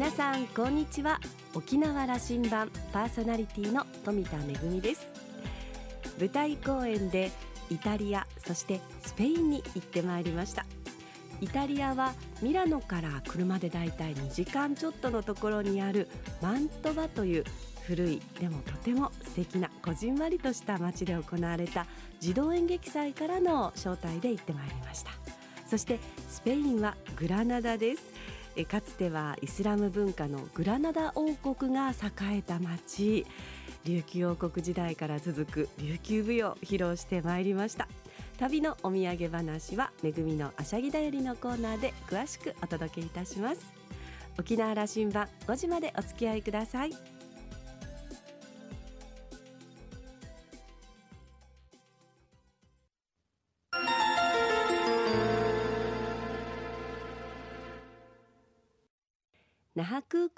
皆さんこんにちは。沖縄羅針盤パーソナリティの富田恵です。舞台公演でイタリアそしてスペインに行ってまいりました。イタリアはミラノから車でだいたい2時間ちょっとのところにあるマントバという古いでもとても素敵なこじんまりとした街で行われた児童演劇祭からの招待で行ってまいりました。そしてスペインはグラナダです。えかつてはイスラム文化のグラナダ王国が栄えた町。琉球王国時代から続く琉球舞踊披露してまいりました。旅のお土産話はめぐみのあしゃぎだよりのコーナーで詳しくお届けいたします。沖縄羅針盤5時までお付き合いください。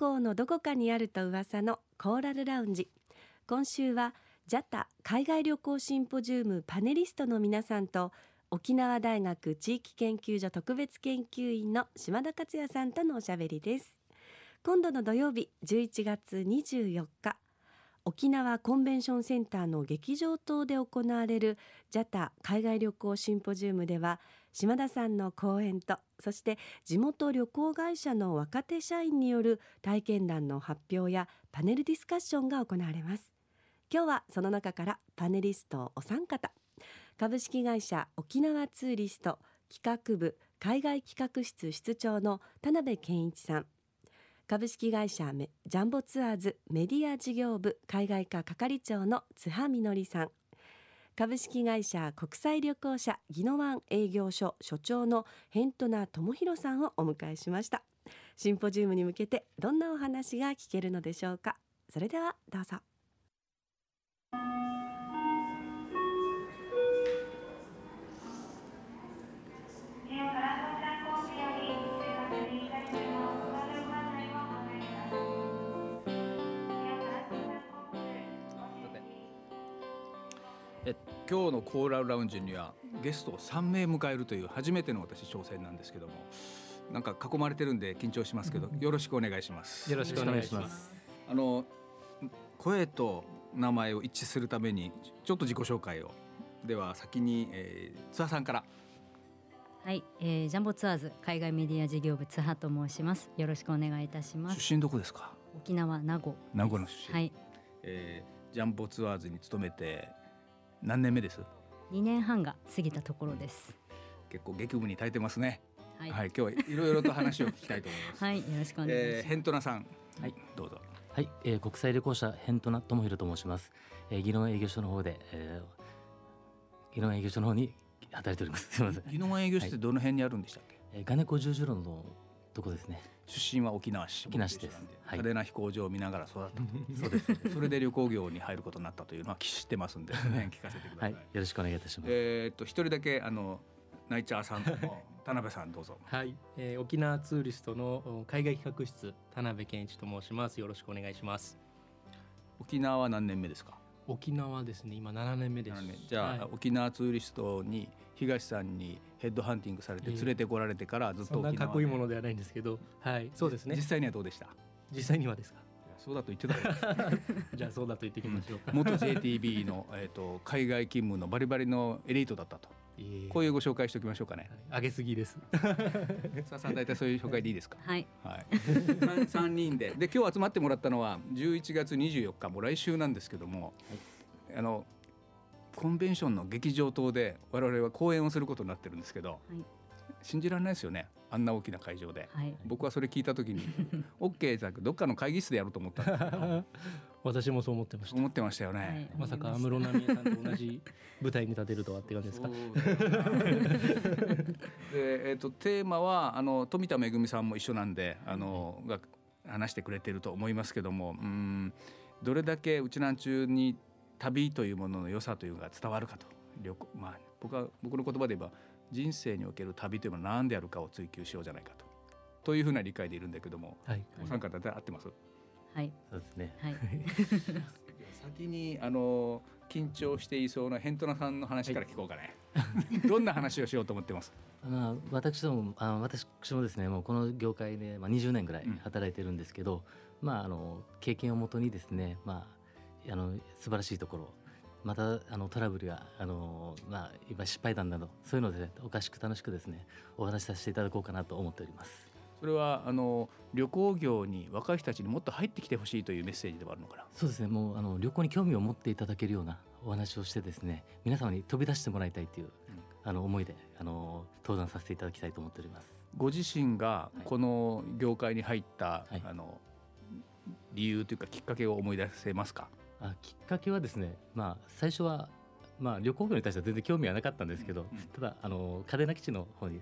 港のどこかにあると噂のコーラルラウンジ。今週は JATA 海外旅行シンポジウムパネリストの皆さんと沖縄大学地域研究所特別研究員の島田克也さんとのおしゃべりです。今度の土曜日11月24日。沖縄コンベンションセンターの劇場棟で行われる JATA 海外旅行シンポジウムでは島田さんの講演とそして地元旅行会社の若手社員による体験談の発表やパネルディスカッションが行われます。今日はその中からパネリストお三方。株式会社沖縄ツーリスト企画部海外企画室室長の田辺健一さん。株式会社ジャンボツアーズメディア事業部海外課係長の津波みのりさん。株式会社国際旅行者宜野湾営業所所長の辺戸名智博さんをお迎えしました。シンポジウムに向けてどんなお話が聞けるのでしょうか。それではどうぞ。今日のコーラルラウンジにはゲストを3名迎えるという初めての私挑戦なんですけどもなんか囲まれてるんで緊張しますけどよろしくお願いします。よろしくお願いします。あの声と名前を一致するためにちょっと自己紹介を。では先に、えー、津波さんから。はい、えー、ジャンボツアーズ海外メディア事業部津波と申します。よろしくお願いいたします。出身どこですか？沖縄名護。名護の出身。はい、えー、ジャンボツアーズに勤めて何年目です？2年半が過ぎたところです。結構劇務に耐えてますね。はい、はい、今日はいろいろと話を聞きたいと思います。はい、よろしくお願いします、えー、ヘントナさん。はい。どうぞ。はい、えー、国際旅行者ヘントナ智弘と申します、えー、技能営業所の方で、えー、技能営業所の方に働いております。すみません。技能営業所ってどの辺にあるんでしたっけ、えー、金子十字路のとこですね？出身は沖縄市沖縄市です。派手な飛行場を見ながら育ったそうです。それで旅行業に入ることになったというのは知ってますんで、ね、聞かせてくださ、はい。い、よろしくお願いいたします、えーっと一人だけあのナイチャーさんと田辺さんどうぞ。はい、えー、沖縄ツーリストの海外企画室田辺健一と申します。よろしくお願いします。沖縄は何年目ですか？沖縄ですね。今7年目です。7年。じゃあ、はい。沖縄ツーリストに東さんにヘッドハンティングされて連れてこられてからずっとそんな沖縄かっこいいものではないんですけど。はい。そうですね。実際にはどうでした？実際にはですか？そうだと言ってたよ じゃあそうだと言ってきましょうか、元 JTB の、えー、と海外勤務のバリバリのエリートだったとこういうご紹介しておきましょうかね。はい。上げすぎです。さあさん大体そういう紹介でいいですか？はい、はい、3, 人で。で今日集まってもらったのは11月24日もう来週なんですけども、あのコンベンションの劇場棟で我々は公演をすることになってるんですけど、はい。信じられないですよねあんな大きな会場で。はい、僕はそれ聞いた時に OK じゃなくどっかの会議室でやろうと思ったんですけど 私もそう思ってました。思ってましたよね。はい。まさか安室奈美恵さんと同じ舞台に立てるとはって感じですか？で、えー、とテーマはあの富田恵さんも一緒なんであのが話してくれてると思いますけどもうんどれだけうちなん中に旅というものの良さというのが伝わるかと。旅行、まあ、僕は僕の言葉で言えば人生における旅というのは何であるかを追求しようじゃないかと。というふうな理解でいるんだけどもはい。お三方で合ってます？はい、そうですね。はい、先にあの緊張していそうなヘントナさんの話から聞こうかね、どんな話をしようと思ってます？まあ、私どもあ私もですねもうこの業界で、まあ、20年ぐらいうん。働いてるんですけど、まあ、あの経験をもとにですね、まあ、あの素晴らしいところまたあのトラブルやあの、まあ、今失敗談などそういうので、ね、おかしく楽しくですねお話しさせていただこうかなと思っております。それはあの旅行業に若い人たちにもっと入ってきてほしいというメッセージでもあるのかな？そうですね。もうあの旅行に興味を持っていただけるようなお話をしてですね皆様に飛び出してもらいたいという、あの思いであの登壇させていただきたいと思っております。ご自身がこの業界に入った、はい。あの理由というかきっかけを思い出せますか？あきっかけはですね、まあ、最初は、まあ、旅行業に対しては全然興味はなかったんですけど、うん。ただあの嘉手納基地の方に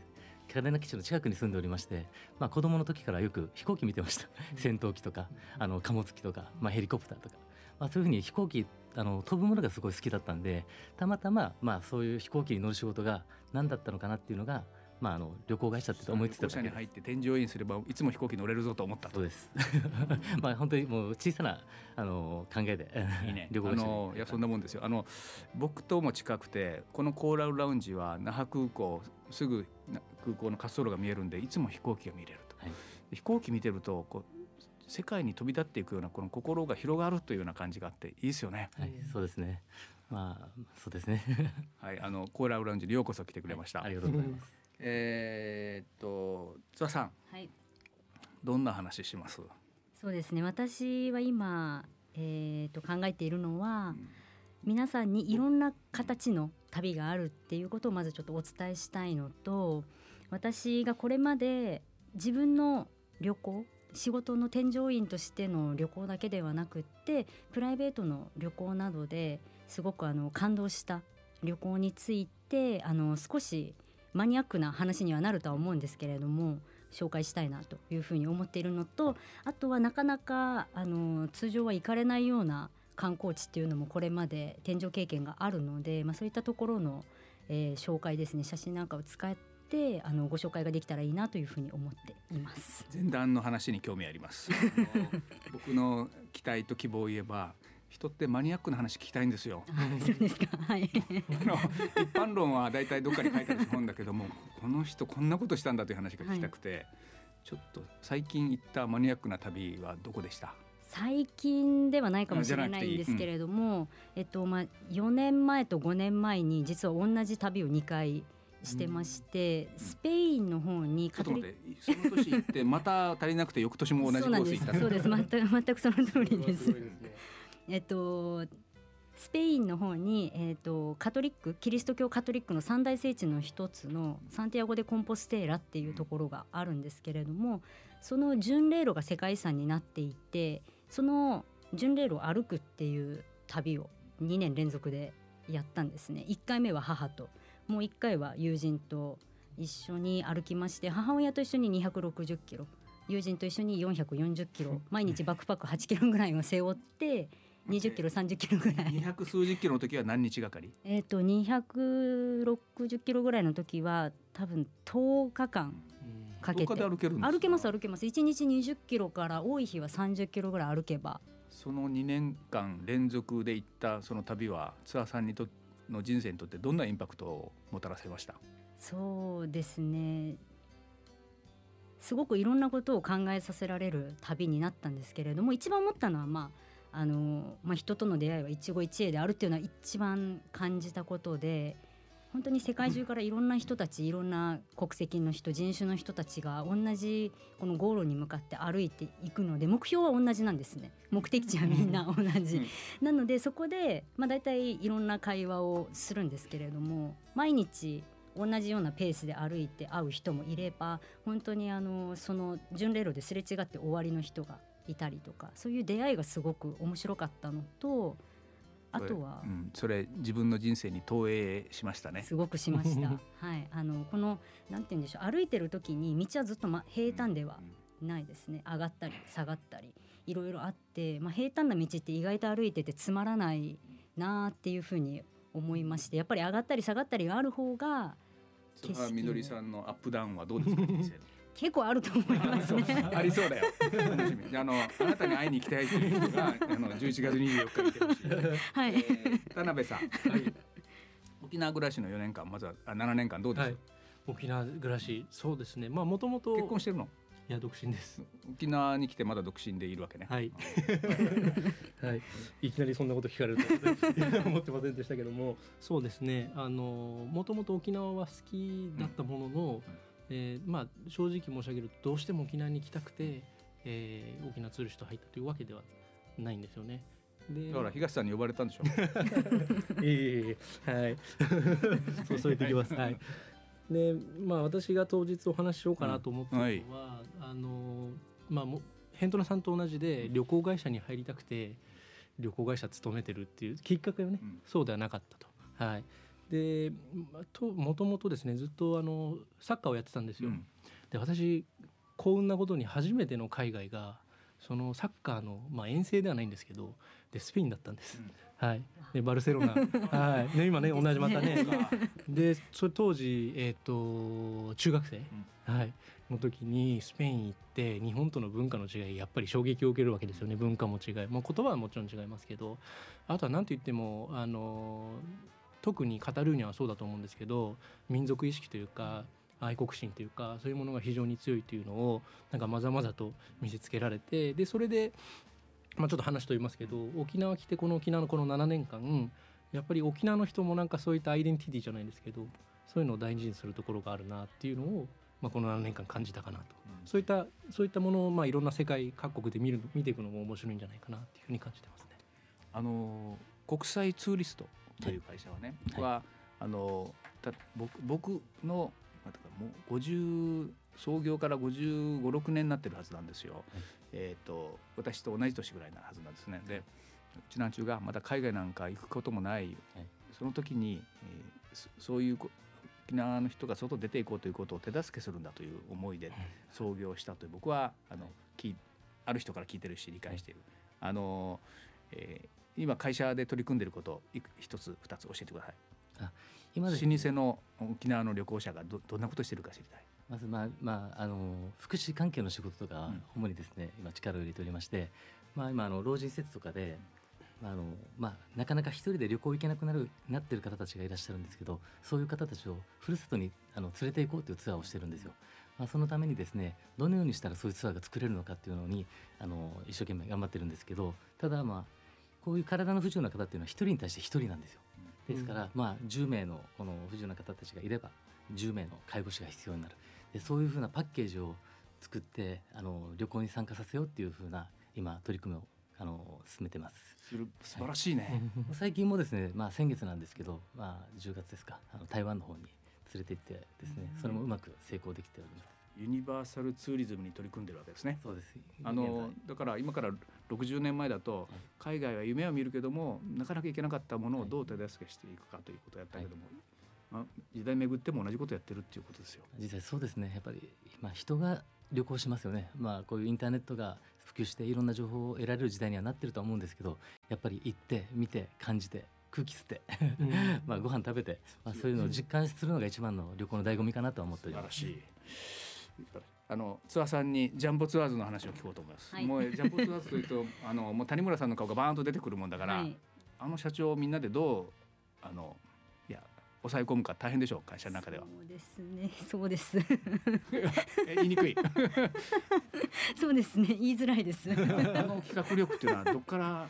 嘉手納基地の近くに住んでおりまして、まあ、子供の時からよく飛行機見てました。戦闘機とかあの貨物機とか、まあ、ヘリコプターとか、まあ、そういうふうに飛行機あの飛ぶものがすごい好きだったんでたまたま、まあ、そういう飛行機に乗る仕事が何だったのかなっていうのが、まあ、あの旅行会社って思いついただけです。入って添乗員す。ればいつも飛行機乗れるぞと思ったとそうです。まあ本当にもう小さなあの考えでいいね。旅行あ会社に。のいやそんなもんですよ。あの僕とも近くてこのコーラルラウンジは那覇空港すぐな空港の滑走路が見えるんでいつも飛行機が見れると、はい。で飛行機見てるとこう世界に飛び立っていくようなこの心が広がるというような感じがあっていいですよね。はい、そうですね。まあ、そうですね。はいあのコーラルラウンジにようこそ来てくれました、ありがとうございます。えーっと津田さん。はい。どんな話します？そうですね。私は今、えー、と考えているのは皆さんにいろんな形の旅があるっていうことをまずちょっとお伝えしたいのと私がこれまで自分の旅行仕事の添乗員としての旅行だけではなくってプライベートの旅行などですごくあの感動した旅行についてあの少しマニアックな話にはなるとは思うんですけれども紹介したいなというふうに思っているのとあとはなかなかあの通常は行かれないような観光地っていうのもこれまで添乗経験があるので、まあ、そういったところの、えー紹介ですね写真なんかを使ってあのご紹介ができたらいいなというふうに思っています。前段の話に興味あります。僕の期待と希望を言えば人ってマニアックな話聞きたいんですよ。そうですか。はい。あの一般論はだいたいどっかに書いてあると思うんだけどもこの人こんなことしたんだという話が聞きたくて、ちょっと最近行ったマニアックな旅はどこでした？最近ではないかもしれないいいんですけれども、えっとまあ、4年前と5年前に実は同じ旅を2回してまして、スペインの方にちょっとカトリッ待ってその年行ってまた足りなくて翌年も同じコそうなんでース行ったすそうです。全く 全くその通りです。えっとスペインの方に、えっと、カトリックキリスト教カトリックの三大聖地の一つのサンティアゴ・でコンポステーラっていうところがあるんですけれどもその巡礼路が世界遺産になっていてその巡礼路を歩くっていう旅を2年連続でやったんですね。1回目は母ともう1回は友人と一緒に歩きまして母親と一緒に260キロ友人と一緒に440キロ毎日バックパック8キロぐらいを背負って20キロ30キロぐらい。200数十キロの時は何日がかり？えっと260キロぐらいの時は多分10日間かけて。歩け歩けます歩けます。1日20キロから多い日は30キロぐらい歩けば。その2年間連続で行ったその旅はツアーさんにとの人生にとってどんなインパクトをもたらせました？そうですね。すごくいろんなことを考えさせられる旅になったんですけれども一番思ったのはまああの、まあ、人との出会いは一期一会であるっていうのは一番感じたことで本当に世界中からいろんな人たちいろんな国籍の人人種の人たちが同じこのゴールに向かって歩いていくので目標は同じなんですね。目的地はみんな同じ。なのでそこで、まあ、大体いろんな会話をするんですけれども毎日同じようなペースで歩いて会う人もいれば本当にあのその巡礼路ですれ違って終わりの人がいたりとかそういう出会いがすごく面白かったのとあとは？それ,、うん、それ自分の人生に投影しましたね。すごくしました。はい、あのこのなんて言うんでしょう歩いてる時に道はずっと、ま、平坦ではないですね。上がったり下がったりいろいろあって、まあ、平坦な道って意外と歩いててつまらないなーっていうふうに思いましてやっぱり上がったり下がったりがある方がそれはみどりさんのアップダウンはどうですか？人生の結構あると思いますね。ありそうだよ。楽しみ。あのあなたに会いに行きたいという人があの11月24日に来てほしい。はいえ。ー田辺さん、沖縄暮らしの4年間まずはあ7年間どうですか、はい沖縄暮らしそうですねまあもともと結婚してるの？いや独身です沖縄に来てまだ独身でいるわけね。はい はいいきなりそんなこと聞かれるとは思ってませんでしたけどもそうですねあのもともと沖縄は好きだったものの、えーまあ正直申し上げるとどうしても沖縄に行きたくて、えー沖縄ツーリスト入ったというわけではないんですよね。でだから東さんに呼ばれたんでしょ。いえいえいえはい。そうそう言ってきます。はい。でまあ私が当日お話ししようかなと思ったのは、うんあのまあもヘントナさんと同じで旅行会社に入りたくて旅行会社勤めてるっていうきっかけはね、うん。そうではなかったと。はいでもともとですねずっとあのサッカーをやってたんですよ、うん。で私幸運なことに初めての海外がそのサッカーの、まあ、遠征ではないんですけどでスペインだったんです、はい。でバルセロナ。はい。ね今ね同じまたね。でそれ当時えっ、と中学生、はい。の時にスペイン行って日本との文化の違いやっぱり衝撃を受けるわけですよね。文化も違い、まあ、言葉はもちろん違いますけどあとは何と言ってもあの特にカタルーニャはそうだと思うんですけど民族意識というか愛国心というかそういうものが非常に強いというのをなんかまざまざと見せつけられてでそれで、まあ、ちょっと話と言いますけど沖縄来てこの沖縄のこの7年間やっぱり沖縄の人もなんかそういったアイデンティティじゃないですけどそういうのを大事にするところがあるなっていうのを、まあ、この7年間感じたかなと。そういったそういったものをまあいろんな世界各国で見る見ていくのも面白いんじゃないかなっていうふうに感じてますね。あの国際ツーリストという会社はね、はい。はあのた僕僕のなんていうかもう50創業から55、6年になってるはずなんですよ。えっ、と私と同じ年ぐらいなはずなんですね。で、うちなんちゅうがまだ海外なんか行くこともない、はい。その時に、えーそそういうこ沖縄の人が外出ていこうということを手助けするんだという思いで創業したという僕はあの聞い。ある人から聞いてるし理解してい。る。あのえー今会社で取り組んでいること一つ二つ教えてください。今ですね老舗の沖縄の旅行者がどどんなことしてるか知りたい。まずまあまああの福祉関係の仕事とかうん主にですね、今力を入れておりまして、まあ今あの老人施設とかで、まああのまあなかなか一人で旅行行けなくなるなってる方たちがいらっしゃるんですけど、そういう方たちをふるさとにあの連れて行こうというツアーをしてるんですよ。まあそのためにですね、どのようにしたらそういうツアーが作れるのかっていうのにあの一生懸命頑張ってるんですけど、ただまあこういう体の不自由な方っていうのは一人に対して一人なんですよ。ですから、まあ10名のこの不自由な方たちがいれば10名の介護士が必要になる。でそういうふうなパッケージを作ってあの旅行に参加させようっていうふうな今取り組みをあの進めてます。素晴らしいね。最近もですね、まあ、先月なんですけど、まあ、10月ですかあの台湾の方に連れて行ってですねそれもうまく成功できております。ユニバーサルツーリズムに取り組んでるわけですね。そうですあのだから今から60年前だと海外は夢を見るけどもなかなか行けなかったものをどう手助けしていくかということをやったけども、まあ、時代巡っても同じことをやってるっていうことですよ。実際そうですね。やっぱり、まあ、人が旅行しますよね、まあ、こういうインターネットが普及していろんな情報を得られる時代にはなってるとは思うんですけどやっぱり行って見て感じて空気吸って まあご飯食べて、まあ、そういうのを実感するのが一番の旅行の醍醐味かなとは思っております。素晴らしい。あのツアーさんにジャンボツアーズの話を聞こうと思います。はいもうジャンボツアーズというと あのもう谷村さんの顔がバーンと出てくるもんだから、はいあの社長をみんなでどうあのいや抑え込むか大変でしょう会社の中では。そうですね。そうです。え言いにくい。そうですね。言いづらいです。あの企画力っていうのはどっから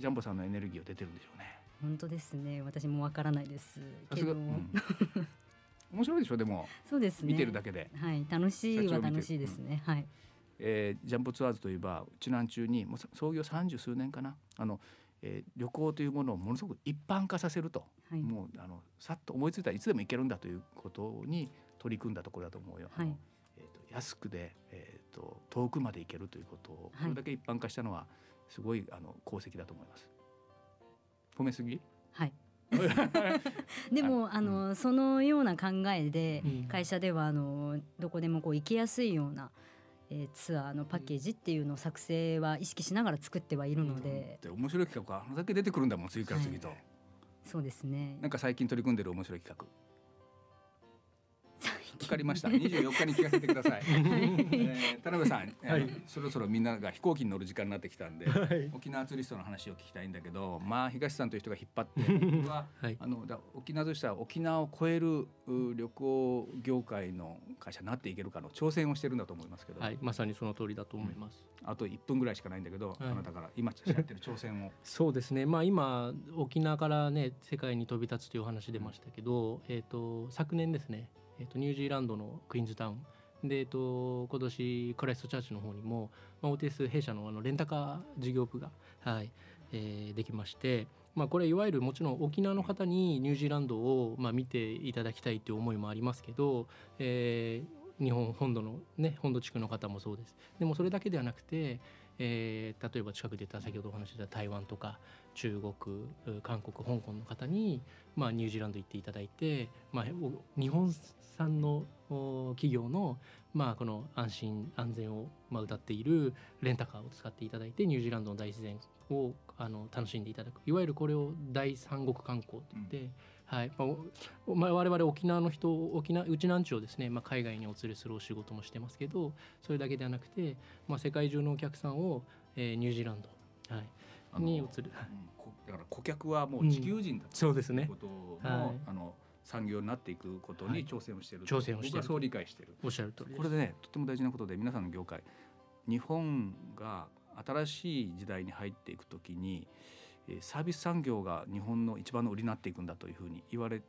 ジャンボさんのエネルギーを出てるんでしょうね。本当ですね。私もわからないですけど、うん面白いでしょでもそうですね。見てるだけで。はい、楽しいは楽しいですね。はい。えージャンボツアーズといえばうちなん中にもうさ創業三十数年かなあの、えー旅行というものをものすごく一般化させると、はい。もうあのさっと思いついたらいつでも行けるんだということに取り組んだところだと思うよ。はいえーと安くで、えー、と遠くまで行けるということをはいこれだけ一般化したのはすごいあの功績だと思います。褒めすぎ？はい。でもあのそのような考えでうん。会社ではあのどこでもこう行きやすいような、えーツアーのパッケージっていうのを作成は意識しながら作ってはいるので、で面白い企画があのだけ出てくるんだもん次から次と。そうですね。なんか最近取り組んでる面白い企画。最わかりました。24日に聞かせてください。えー田辺さん、あのはい。そろそろみんなが飛行機に乗る時間になってきたんで、はい。沖縄ツーリストの話を聞きたいんだけど、まあ東さんという人が引っ張って、僕 ははい。あのだ沖縄としては沖縄を超えるう旅行業界の会社になっていけるかの挑戦をしてるんだと思いますけど、はい、まさにその通りだと思います。あと1分ぐらいしかないんだけど、あなたから今やってる挑戦を。そうですね、まあ、今沖縄からね世界に飛び立つというお話出ましたけど、えー、と昨年ですね、えー、とニュージーランドのクイーンズタウン。で、えー、と今年クライストチャーチの方にも、まあ、OTS 弊社のあのレンタカー事業部が、はいえーできまして、まあ、これいわゆるもちろん沖縄の方にニュージーランドを、まあ、見ていただきたいという思いもありますけど、えー日本本土のね本土地区の方もそうです。でもそれだけではなくて、えー例えば近くで言った先ほどお話しした台湾とか中国韓国香港の方に、まあ、ニュージーランド行っていただいて、まあ、日本産の企業の、まあ、この安心安全を、まあ、歌っているレンタカーを使っていただいてニュージーランドの大自然をあの楽しんでいただく。いわゆるこれを大三国観光といって、はい。まあおまあ、我々沖縄の人沖縄うちなんちゅをですね、まあ、海外にお連れするお仕事もしてますけどそれだけではなくて、まあ、世界中のお客さんを、えーニュージーランド、はい、に移るうんこだから顧客はもう地球人だそうですね。ということの,、はい。あの産業になっていくことにはい。挑戦をしている、挑戦をしている僕はそう理解している。おっしゃる通りです。これでねとても大事なことで皆さんの業界日本が新しい時代に入っていくときにえーサービス産業が日本の一番の売りになっていくんだというふうに言われ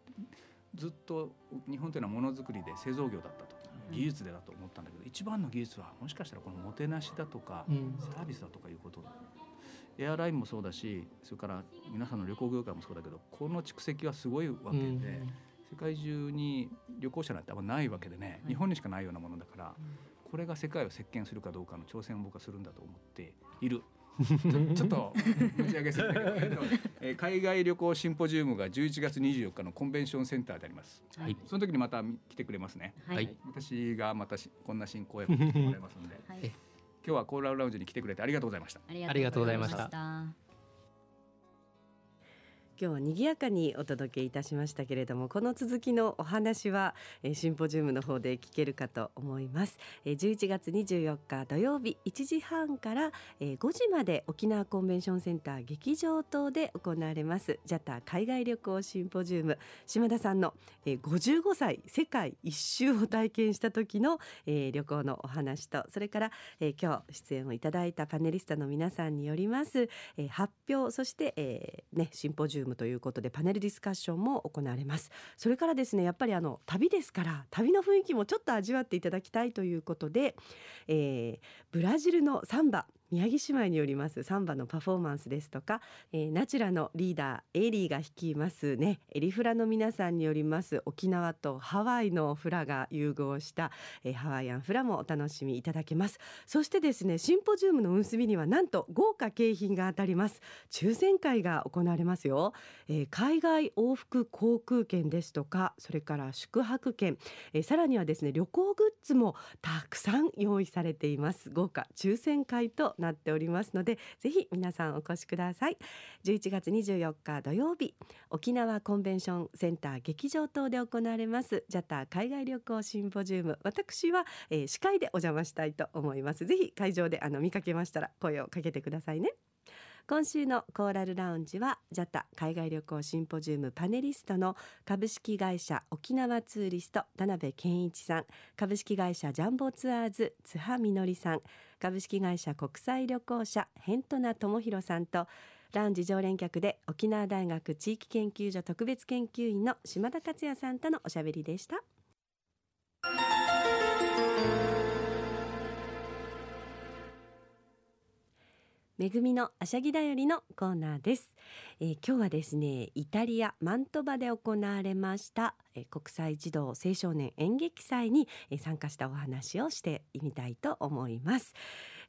ずっと日本というのはものづくりで製造業だったと技術でだと思ったんだけど一番の技術はもしかしたらこのもてなしだとかうん。サービスだとかいうこと。エアラインもそうだしそれから皆さんの旅行業界もそうだけどこの蓄積はすごいわけで、うん。世界中に旅行者なんてあんまないわけでね、い。日本にしかないようなものだから、これが世界を席巻するかどうかの挑戦を僕はするんだと思っている。ちょちょっと打ち上げするんだけど、えー海外旅行シンポジウムが11月24日のコンベンションセンターであります。はいその時にまた来てくれますね。はい、はい私がまたしこんな進行役をしてもらいますんで、はいえ今日はコーラルラウンジに来てくれてありがとうございました。ありがとうございましたた。今日は賑やかにお届けいたしましたけれどもこの続きのお話は、えーシンポジウムの方で聞けるかと思います、えー11月24日土曜日1時半から、えー5時まで沖縄コンベンションセンター劇場等で行われます。JATA 海外旅行シンポジウム。島田さんの、えー55歳世界一周を体験した時の、えー旅行のお話とそれから、えー今日出演をいただいたパネリストの皆さんによります、えー発表そして、えーね、シンポジウムということでパネルディスカッションも行われます。それからですねやっぱりあの旅ですから旅の雰囲気もちょっと味わっていただきたいということで、えーブラジルのサンバ宮城姉妹によりますサンバのパフォーマンスですとか、えーナチュラのリーダーエリーが率いますね。エリフラの皆さんによります沖縄とハワイのフラが融合した、えーハワイアンフラもお楽しみいただけます。そしてですねシンポジウムの運びにはなんと豪華景品が当たります。抽選会が行われますよ、えー海外往復航空券ですとかそれから宿泊券、えーさらにはですね旅行グッズもたくさん用意されています。豪華抽選会となっておりますのでぜひ皆さんお越しください。11月24日土曜日沖縄コンベンションセンター劇場等で行われます JATA 海外旅行シンポジウム。私は、えー司会でお邪魔したいと思います。ぜひ会場であの見かけましたら声をかけてくださいね。今週のコーラルラウンジは JATA 海外旅行シンポジウムパネリストの株式会社沖縄ツーリスト田辺健一さん株式会社ジャンボツアーズ津波みのりさん株式会社国際旅行者ヘントナ智弘さんとラウンジ常連客で沖縄大学地域研究所特別研究員の島田克也さんとのおしゃべりでした。めぐみのあしゃぎだよりのコーナーです、えー今日はですねイタリアマントバで行われました、えー国際児童青少年演劇祭に、えー参加したお話をしてみたいと思います、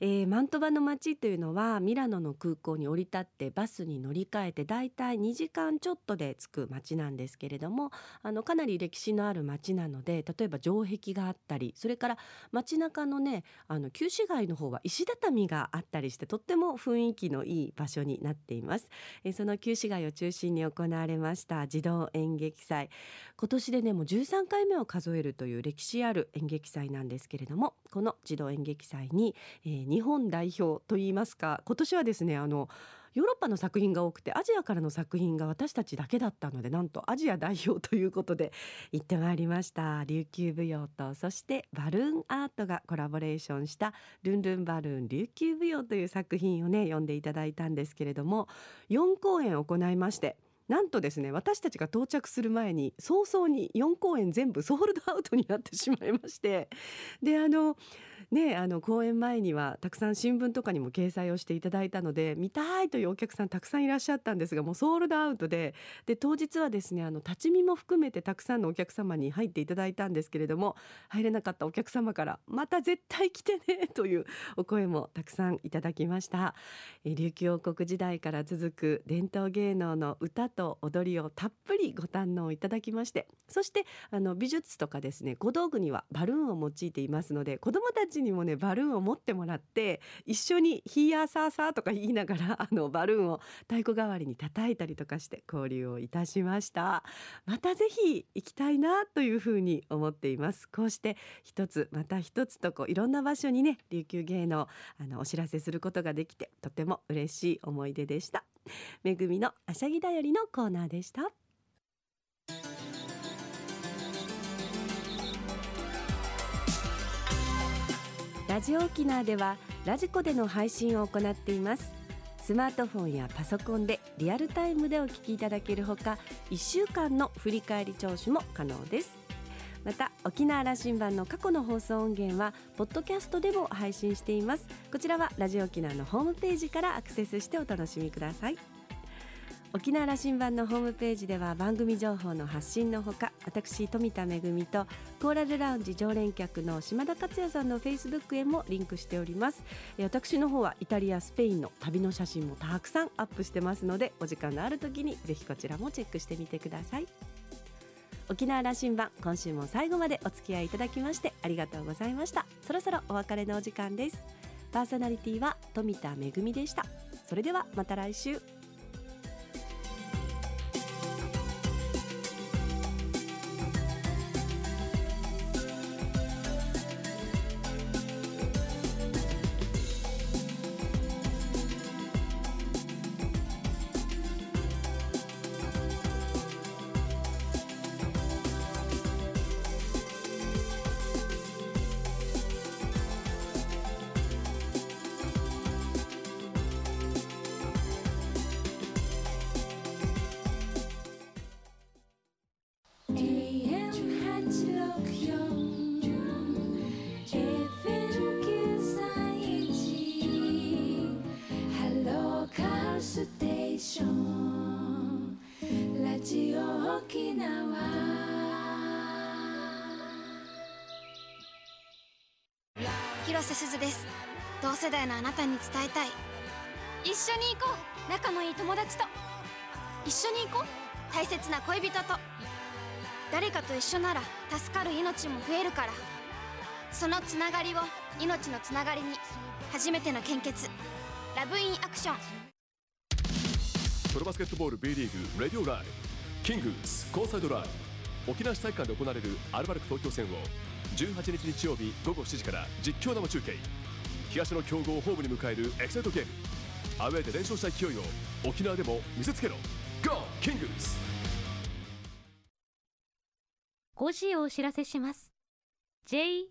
えーマントバの街というのはミラノの空港に降り立ってバスに乗り換えてだいたい2時間ちょっとで着く街なんですけれどもあのかなり歴史のある街なので例えば城壁があったりそれから街中のねあの旧市街の方は石畳があったりしてとっても雰囲気のいい場所になっています、えーその旧市街を中心に行われました児童演劇祭。今年でねもう13回目を数えるという歴史ある演劇祭なんですけれどもこの児童演劇祭に、えー日本代表といいますか今年はですねあのヨーロッパの作品が多くてアジアからの作品が私たちだけだったのでなんとアジア代表ということで行ってまいりました。琉球舞踊とそしてバルーンアートがコラボレーションした「ルンルンバルーン琉球舞踊」という作品をね読んでいただいたんですけれども4公演行いましてなんとですね私たちが到着する前に早々に4公演全部ソールドアウトになってしまいましてであのねあの公演前にはたくさん新聞とかにも掲載をしていただいたので見たいというお客さんたくさんいらっしゃったんですがもうソールドアウトでで当日はですねあの立ち見も含めてたくさんのお客様に入っていただいたんですけれども入れなかったお客様から「また絶対来てね」というお声もたくさんいただきました。え琉球王国時代から続く伝統芸能の歌と踊りをたっぷりご堪能いただきましてそしてあの美術とかですね小道具にはバルーンを用いていますので子どもたちにもねバルーンを持ってもらって一緒に「ヒーヤーサーサー」とか言いながら あのバルーンを太鼓代わりに叩いたりとかして交流をいたしました。またぜひ行きたいなというふうに思っています。こうして一つまた一つとこういろんな場所にね琉球芸能あのお知らせすることができてとても嬉しい思い出でした。めぐみのあしゃぎだよりのコーナーでした。ラジオ沖縄ではラジコでの配信を行っています。スマートフォンやパソコンでリアルタイムでお聞きいただけるほか1週間の振り返り聴取も可能です。また沖縄羅針盤の過去の放送音源はポッドキャストでも配信しています。こちらはラジオ沖縄のホームページからアクセスしてお楽しみください。沖縄羅針盤のホームページでは番組情報の発信のほか私富田恵とコーラルラウンジ常連客の島田克也さんのフェイスブックへもリンクしております。え私の方はイタリアスペインの旅の写真もたくさんアップしてますのでお時間のある時にぜひこちらもチェックしてみてください。沖縄羅針盤今週も最後までお付き合いいただきましてありがとうございました。そろそろお別れのお時間です。パーソナリティは富田恵でした。それではまた来週。広瀬すずです。同世代のあなたに伝えたい。一緒に行こう。仲のいい友達と。一緒に行こう。大切な恋人と。誰かと一緒なら助かる命も増えるから。そのつながりを命のつながりに。初めての献血。ラブインアクション。プロバスケットボール B リーグレディオライブキングスコーサイドライブ沖縄市体育館で行われるアルバルク東京戦を18日日曜日午後7時から実況生中継東の強豪ホームに迎えるエキサイトゲーム。アウェーで連勝した勢いを沖縄でも見せつけろ。GO キングス5時をお知らせします。JOXR